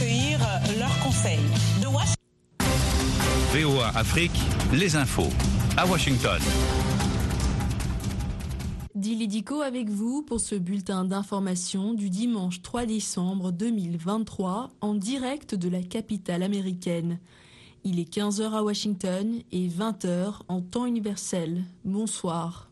recueillir leurs conseils. De VOA Afrique, les infos. À Washington. Dilidico avec vous pour ce bulletin d'information du dimanche 3 décembre 2023 en direct de la capitale américaine. Il est 15h à Washington et 20h en temps universel. Bonsoir.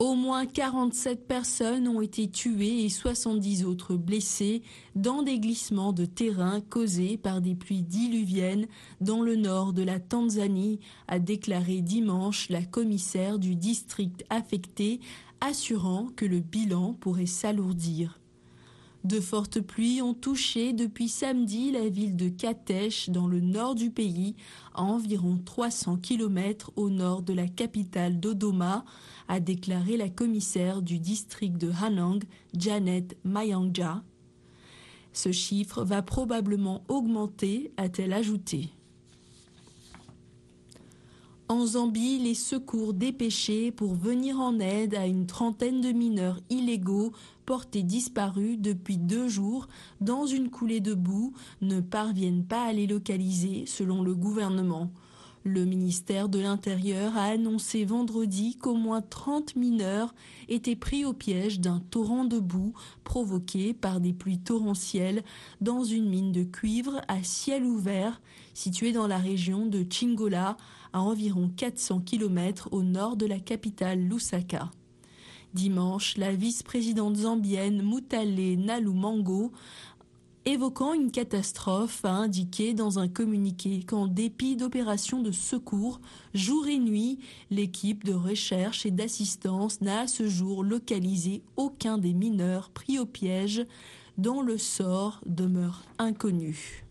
Au moins 47 personnes ont été tuées et 70 autres blessées dans des glissements de terrain causés par des pluies diluviennes dans le nord de la Tanzanie, a déclaré dimanche la commissaire du district affecté, assurant que le bilan pourrait s'alourdir. De fortes pluies ont touché depuis samedi la ville de Katesh dans le nord du pays, à environ 300 km au nord de la capitale Dodoma, a déclaré la commissaire du district de Hanang, Janet Mayangja. Ce chiffre va probablement augmenter, a-t-elle ajouté. En Zambie, les secours dépêchés pour venir en aide à une trentaine de mineurs illégaux portés disparus depuis deux jours dans une coulée de boue ne parviennent pas à les localiser selon le gouvernement. Le ministère de l'Intérieur a annoncé vendredi qu'au moins 30 mineurs étaient pris au piège d'un torrent de boue provoqué par des pluies torrentielles dans une mine de cuivre à ciel ouvert située dans la région de Chingola à environ 400 km au nord de la capitale Lusaka. Dimanche, la vice-présidente zambienne Mutale Nalumango évoquant une catastrophe, a indiqué dans un communiqué qu'en dépit d'opérations de secours, jour et nuit, l'équipe de recherche et d'assistance n'a à ce jour localisé aucun des mineurs pris au piège, dont le sort demeure inconnu.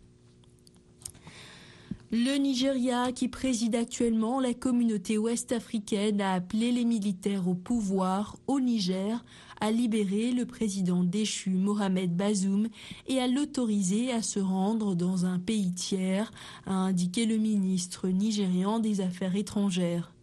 Le Nigeria, qui préside actuellement la communauté ouest-africaine, a appelé les militaires au pouvoir au Niger à libérer le président déchu Mohamed Bazoum et à l'autoriser à se rendre dans un pays tiers, a indiqué le ministre nigérian des Affaires étrangères.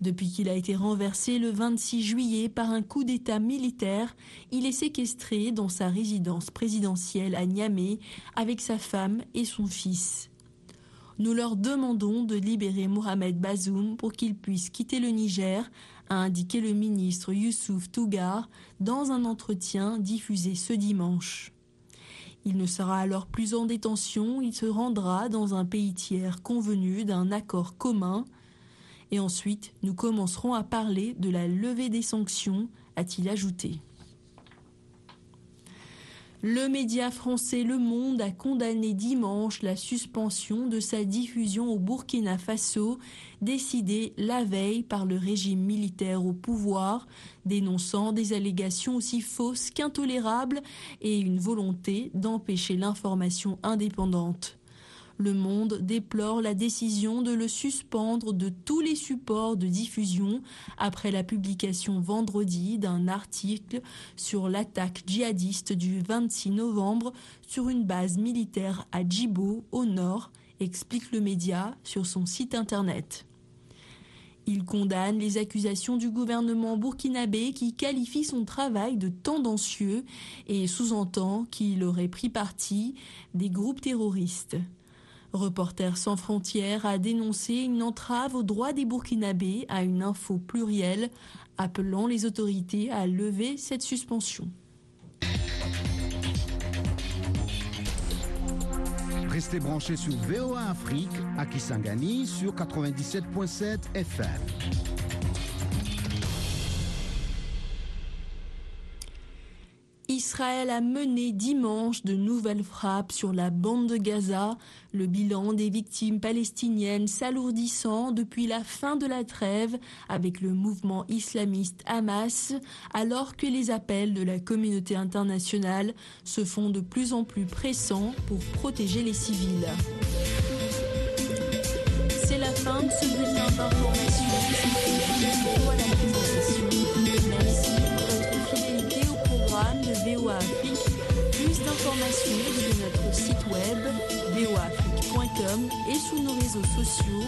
Depuis qu'il a été renversé le 26 juillet par un coup d'État militaire, il est séquestré dans sa résidence présidentielle à Niamey avec sa femme et son fils. Nous leur demandons de libérer Mohamed Bazoum pour qu'il puisse quitter le Niger, a indiqué le ministre Youssouf Tougar dans un entretien diffusé ce dimanche. Il ne sera alors plus en détention, il se rendra dans un pays tiers convenu d'un accord commun. Et ensuite, nous commencerons à parler de la levée des sanctions, a-t-il ajouté. Le média français Le Monde a condamné dimanche la suspension de sa diffusion au Burkina Faso, décidée la veille par le régime militaire au pouvoir, dénonçant des allégations aussi fausses qu'intolérables et une volonté d'empêcher l'information indépendante. Le Monde déplore la décision de le suspendre de tous les supports de diffusion après la publication vendredi d'un article sur l'attaque djihadiste du 26 novembre sur une base militaire à Djibo au nord, explique le média sur son site internet. Il condamne les accusations du gouvernement burkinabé qui qualifie son travail de tendancieux et sous-entend qu'il aurait pris parti des groupes terroristes. Reporters sans frontières a dénoncé une entrave aux droits des Burkinabés à une info plurielle, appelant les autorités à lever cette suspension. Restez branchés sur VOA Afrique à Kisangani sur 97.7 FM. Israël a mené dimanche de nouvelles frappes sur la bande de Gaza, le bilan des victimes palestiniennes s'alourdissant depuis la fin de la trêve avec le mouvement islamiste Hamas, alors que les appels de la communauté internationale se font de plus en plus pressants pour protéger les civils. Et sur nos réseaux sociaux.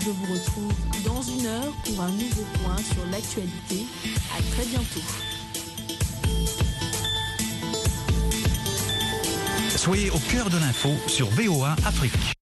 Je vous retrouve dans une heure pour un nouveau point sur l'actualité. À très bientôt. Soyez au cœur de l'info sur VOA Afrique.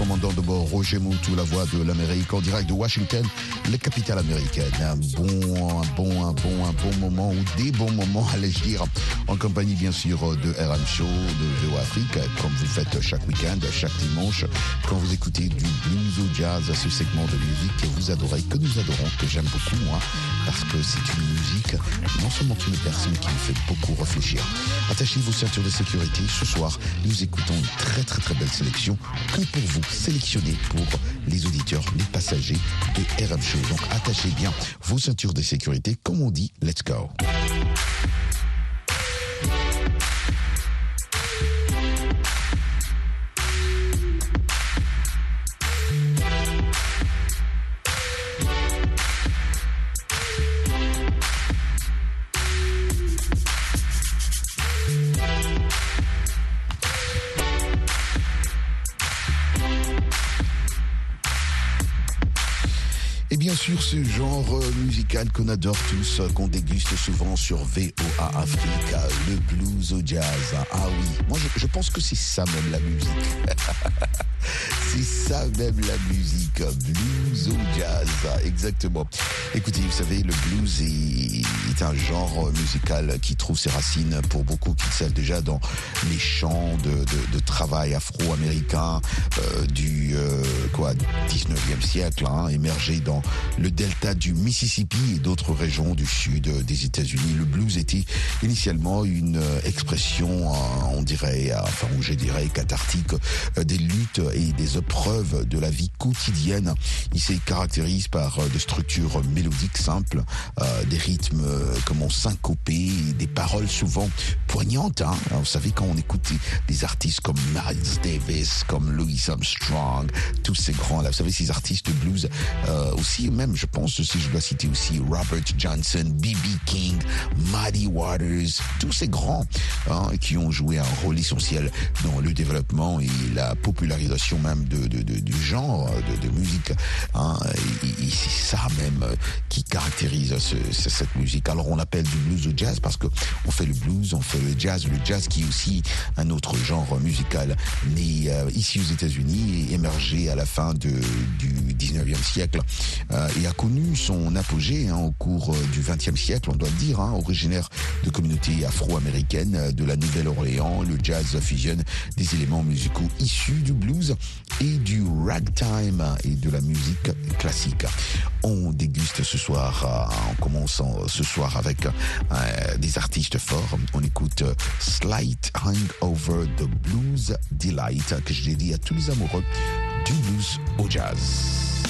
Commandant de bord Roger Moutou, la voix de l'Amérique en direct de Washington, la capitale américaine. Un bon, un bon, un bon, un bon moment ou des bons moments, allais-je dire, en compagnie bien sûr de RM Show, de VO Afrique, comme vous faites chaque week-end, chaque dimanche, quand vous écoutez du blues au jazz, ce segment de musique que vous adorez, que nous adorons, que j'aime beaucoup moi, parce que c'est une musique non seulement berce, mais qui me fait beaucoup réfléchir. Attachez vos ceintures de sécurité. Ce soir, nous écoutons une très très très belle sélection que pour vous, sélectionnée pour les auditeurs, les passagers de RM Show. Donc attachez bien vos ceintures de sécurité. Comme on dit, let's go. Bien sûr, ce genre euh, musical qu'on adore tous, euh, qu'on déguste souvent sur VOA Afrique, le blues au jazz. Ah oui, moi je, je pense que c'est ça même la musique. c'est ça même la musique, blues au jazz, exactement. Écoutez, vous savez, le blues est, est un genre musical qui trouve ses racines pour beaucoup qui le déjà dans les chants de, de, de travail afro-américain euh, du euh, quoi 19e siècle, hein, émergé dans le delta du Mississippi et d'autres régions du sud des États-Unis. Le blues était initialement une euh, expression, euh, on dirait, euh, enfin, je dirais, cathartique des luttes et des épreuves de la vie quotidienne. Il se caractérise par des structures mélodiques simples, des rythmes, comment syncopés, des paroles souvent poignantes. Hein. Vous savez, quand on écoute des, artistes comme Miles Davis, comme Louis Armstrong, tous ces grands-là, vous savez, ces artistes blues, euh, aussi, même, je pense, si je dois citer aussi Robert Johnson, B.B. King, Muddy Waters, tous ces grands hein, qui ont joué un rôle essentiel dans le développement et la popularisation même de, de, de- du genre de, de musique. Hein, et, et c'est ça même euh, qui caractérise ce- ce- cette musique. Alors on appelle du blues au jazz parce que on fait le blues, on fait le jazz, le jazz qui est aussi un autre genre musical né euh, ici aux États-Unis émergé à la fin de, du 19e siècle euh, et a connu son apogée hein, au cours euh, du 20e siècle, on doit le dire, hein, originaire de communautés afro-américaines euh, de la Nouvelle-Orléans. Le jazz fusionne des éléments musicaux issus du blues et du ragtime et de la musique classique. On déguste ce soir, euh, en commençant ce soir avec euh, des artistes forts. On écoute euh, Slight Hangover de Blues Delight que je dédie à tous les amoureux du blues au jazz.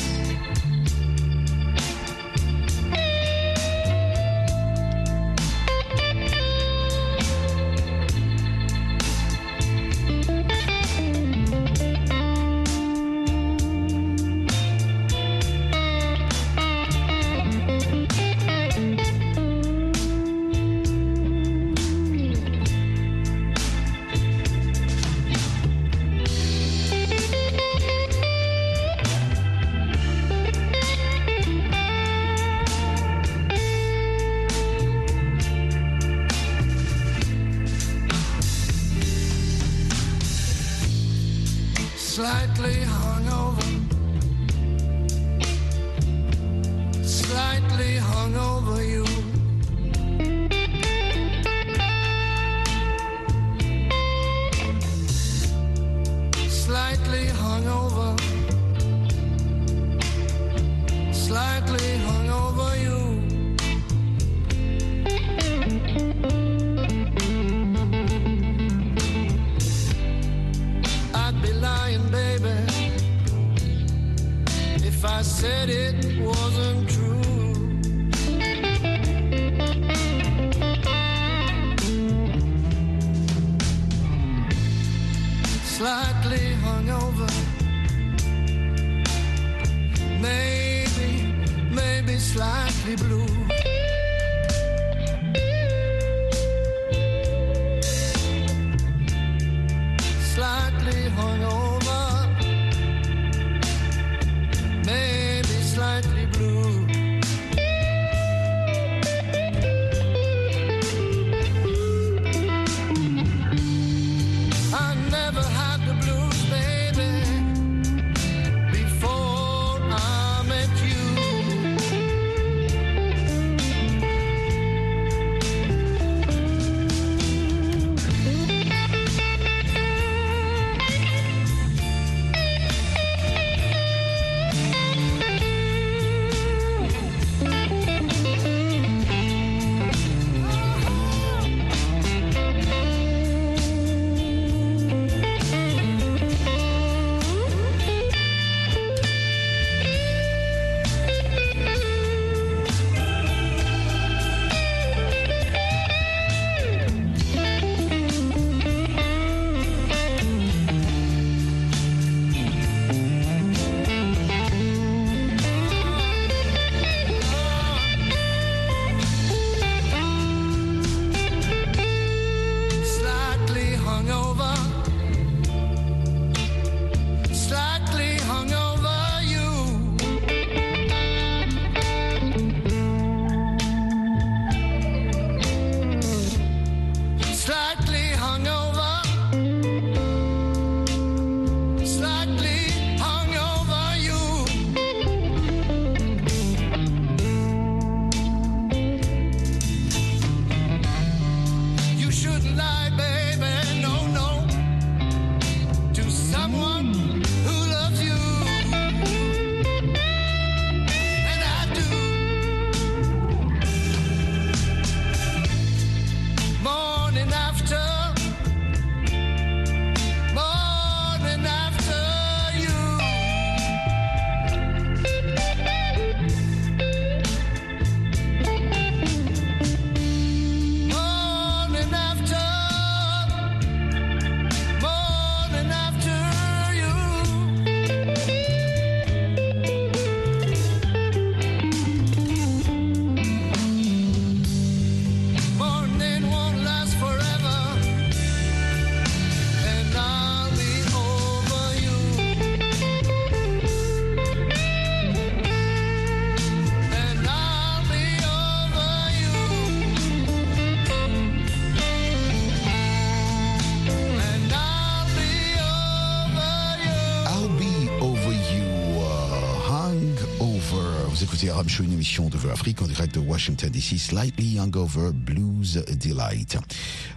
Show, une émission de Vœux Afrique en direct de Washington DC, Slightly Hangover Blues Delight.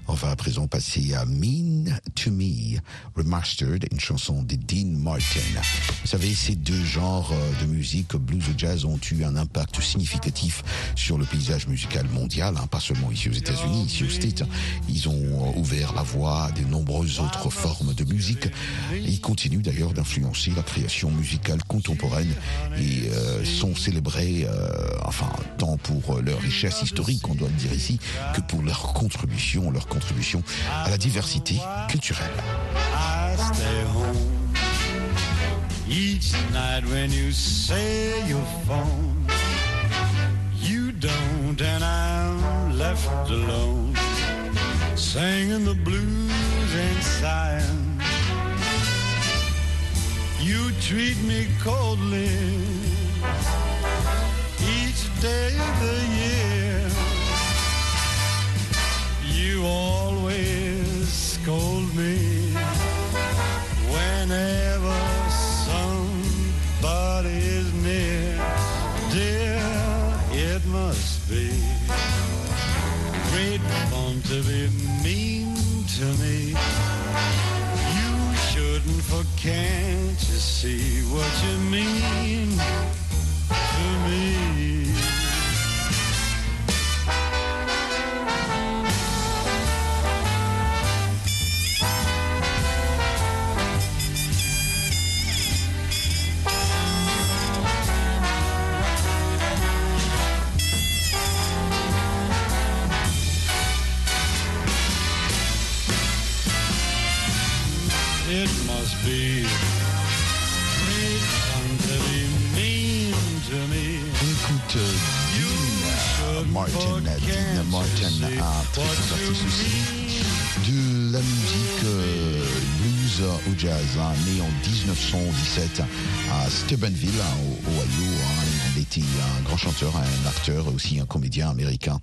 On va à présent passer à Mean to Me, Remastered, une chanson de Dean Martin. Vous savez, ces deux genres euh, de musique, blues et jazz, ont eu un impact significatif sur le paysage musical mondial, hein, pas seulement ici aux États-Unis, ici aux States. Ils ont euh, ouvert la voie à de nombreuses autres formes de musique. Ils continuent d'ailleurs d'influencer la création musicale contemporaine et euh, sont célébrés, euh, enfin, tant pour leur richesse historique, on doit le dire ici, que pour leur contribution, leur contribution à la diversité culturelle. Each night when you say your phone. You don't, and I'm left alone, singing the blues and sighing. You treat me coldly day of the year. You always scold me whenever somebody is near. Dear, it must be great fun to be mean to me. You shouldn't, for can't you see what you mean it must be great fun to be mean to me. On écoute euh, Dean Martin, Dean Martin, un très artiste aussi, de la musique euh, blues au jazz, hein, né en 1917 à Steubenville, hein, au Ohio. Un grand chanteur, un acteur, aussi un comédien américain.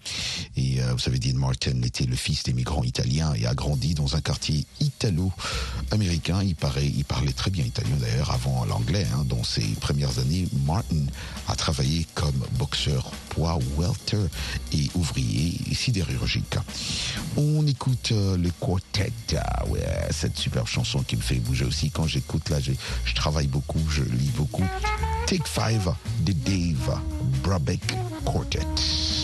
Et euh, vous savez, Dean Martin était le fils d'immigrants italiens et a grandi dans un quartier italo-américain. Il, paraît, il parlait très bien italien d'ailleurs avant l'anglais. hein. Dans ses premières années, Martin a travaillé comme boxeur poids welter et ouvrier sidérurgique. On écoute euh, le quartet, ah cette superbe chanson qui me fait bouger aussi quand j'écoute là. Je travaille beaucoup, je lis beaucoup. Take Five de Dave Brabeck Quartet.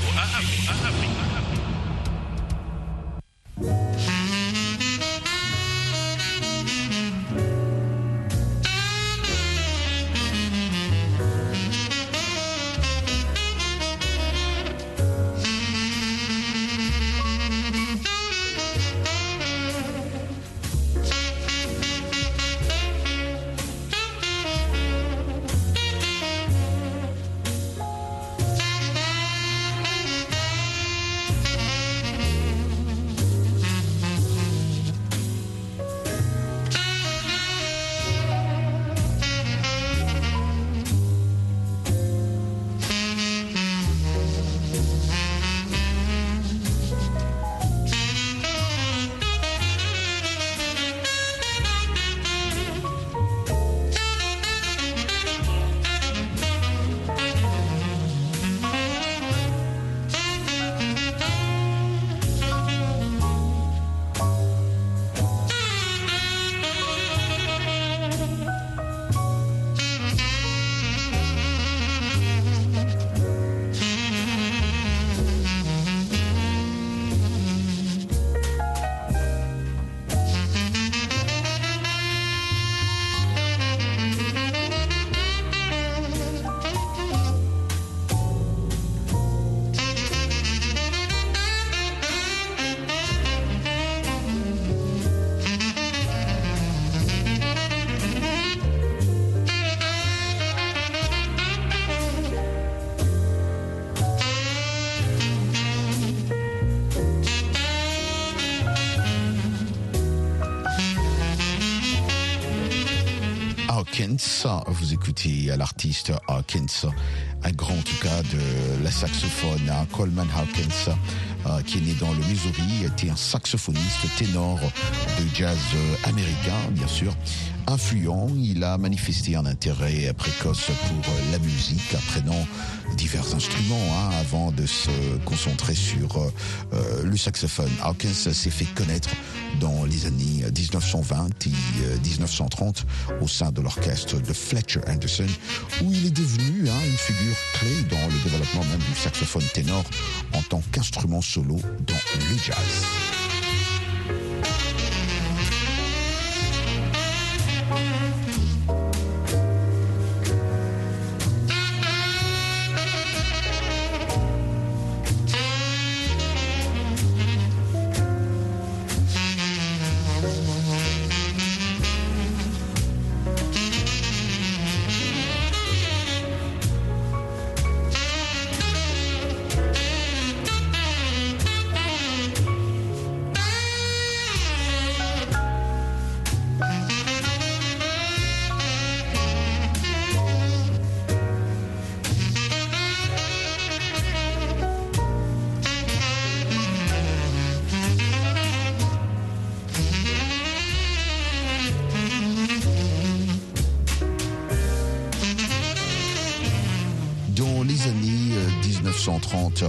Sur Hawkins, vous écoutez l'artiste Hawkins, un grand en tout cas de la saxophone, hein, Coleman Hawkins, euh, qui est né dans le Missouri, était un saxophoniste ténor de jazz euh, américain, bien sûr, influent. Il a manifesté un intérêt précoce pour euh, la musique, apprenant divers instruments hein, avant de se concentrer sur euh, euh, le saxophone. Hawkins s'est fait connaître dans les années 1920 et euh, 1930 au sein de l'orchestre de Fletcher Anderson, où il est devenu hein, une figure clé dans le développement même du saxophone ténor en tant qu'instrument solo dans le jazz.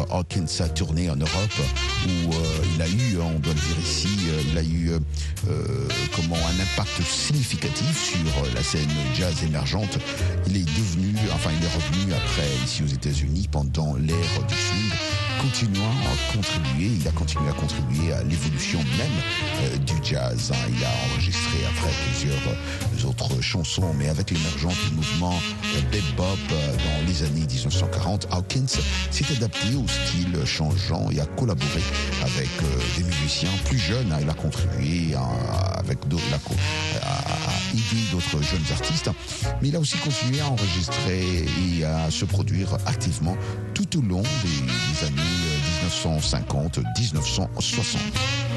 Hawkins a tourné en Europe où euh, il a eu, on doit le dire ici, euh, euh, euh, comment un impact significatif sur euh, la scène jazz émergente. Il est devenu, enfin il est revenu après ici aux États-Unis pendant l'ère du swing, continuant à contribuer, il a continué à contribuer à l'évolution même euh, du jazz. hein. Il a enregistré après plusieurs euh, autres chansons, mais avec l'émergence du mouvement euh, bebop dans les années 1940, Hawkins s'est adapté au style changeant et a collaboré avec des musiciens plus jeunes. hein. Il a contribué à- avec d'autres, à aider d'autres jeunes artistes, mais il a aussi continué à enregistrer et à se produire activement tout au long des, années euh, 1950-1960.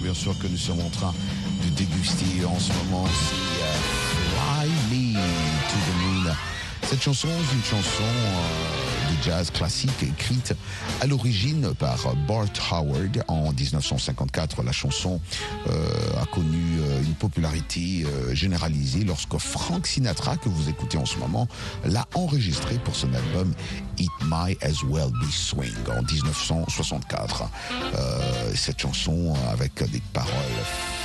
Bien sûr que nous sommes en train de déguster en ce moment, c'est euh, Fly Me to the Moon. Cette chanson est une chanson euh, jazz classique écrite à l'origine par Bart Howard en 1954. La chanson euh, a connu euh, une popularité euh, généralisée lorsque Frank Sinatra, que vous écoutez en ce moment, l'a enregistrée pour son album It Might As Well Be Swing en 1964. Euh, cette chanson avec des paroles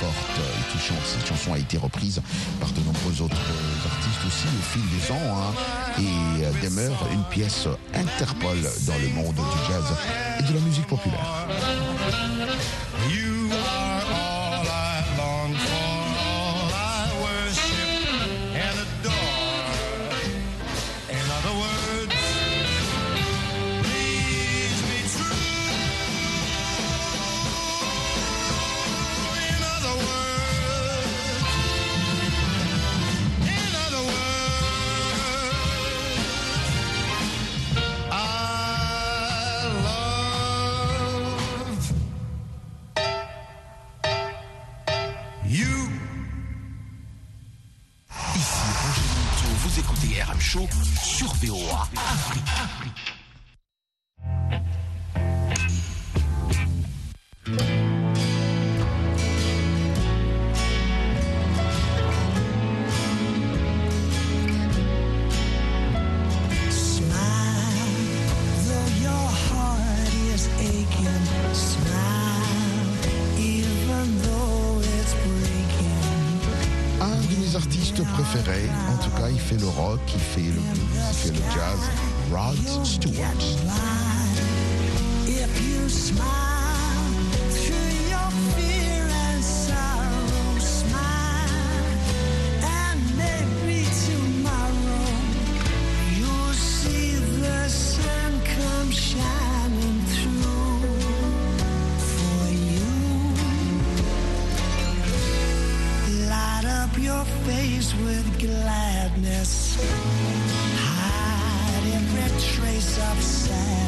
fortes et touchantes. Cette chanson a été reprise par de nombreux autres artistes aussi au fil des ans hein, et demeure une pièce Interpol dans le monde du jazz et de la musique populaire. Sur VOA Afrique. Il fait le rock, il fait le blues, il fait le jazz, Rod Stewart. Your face with gladness. Hide every trace of sadness.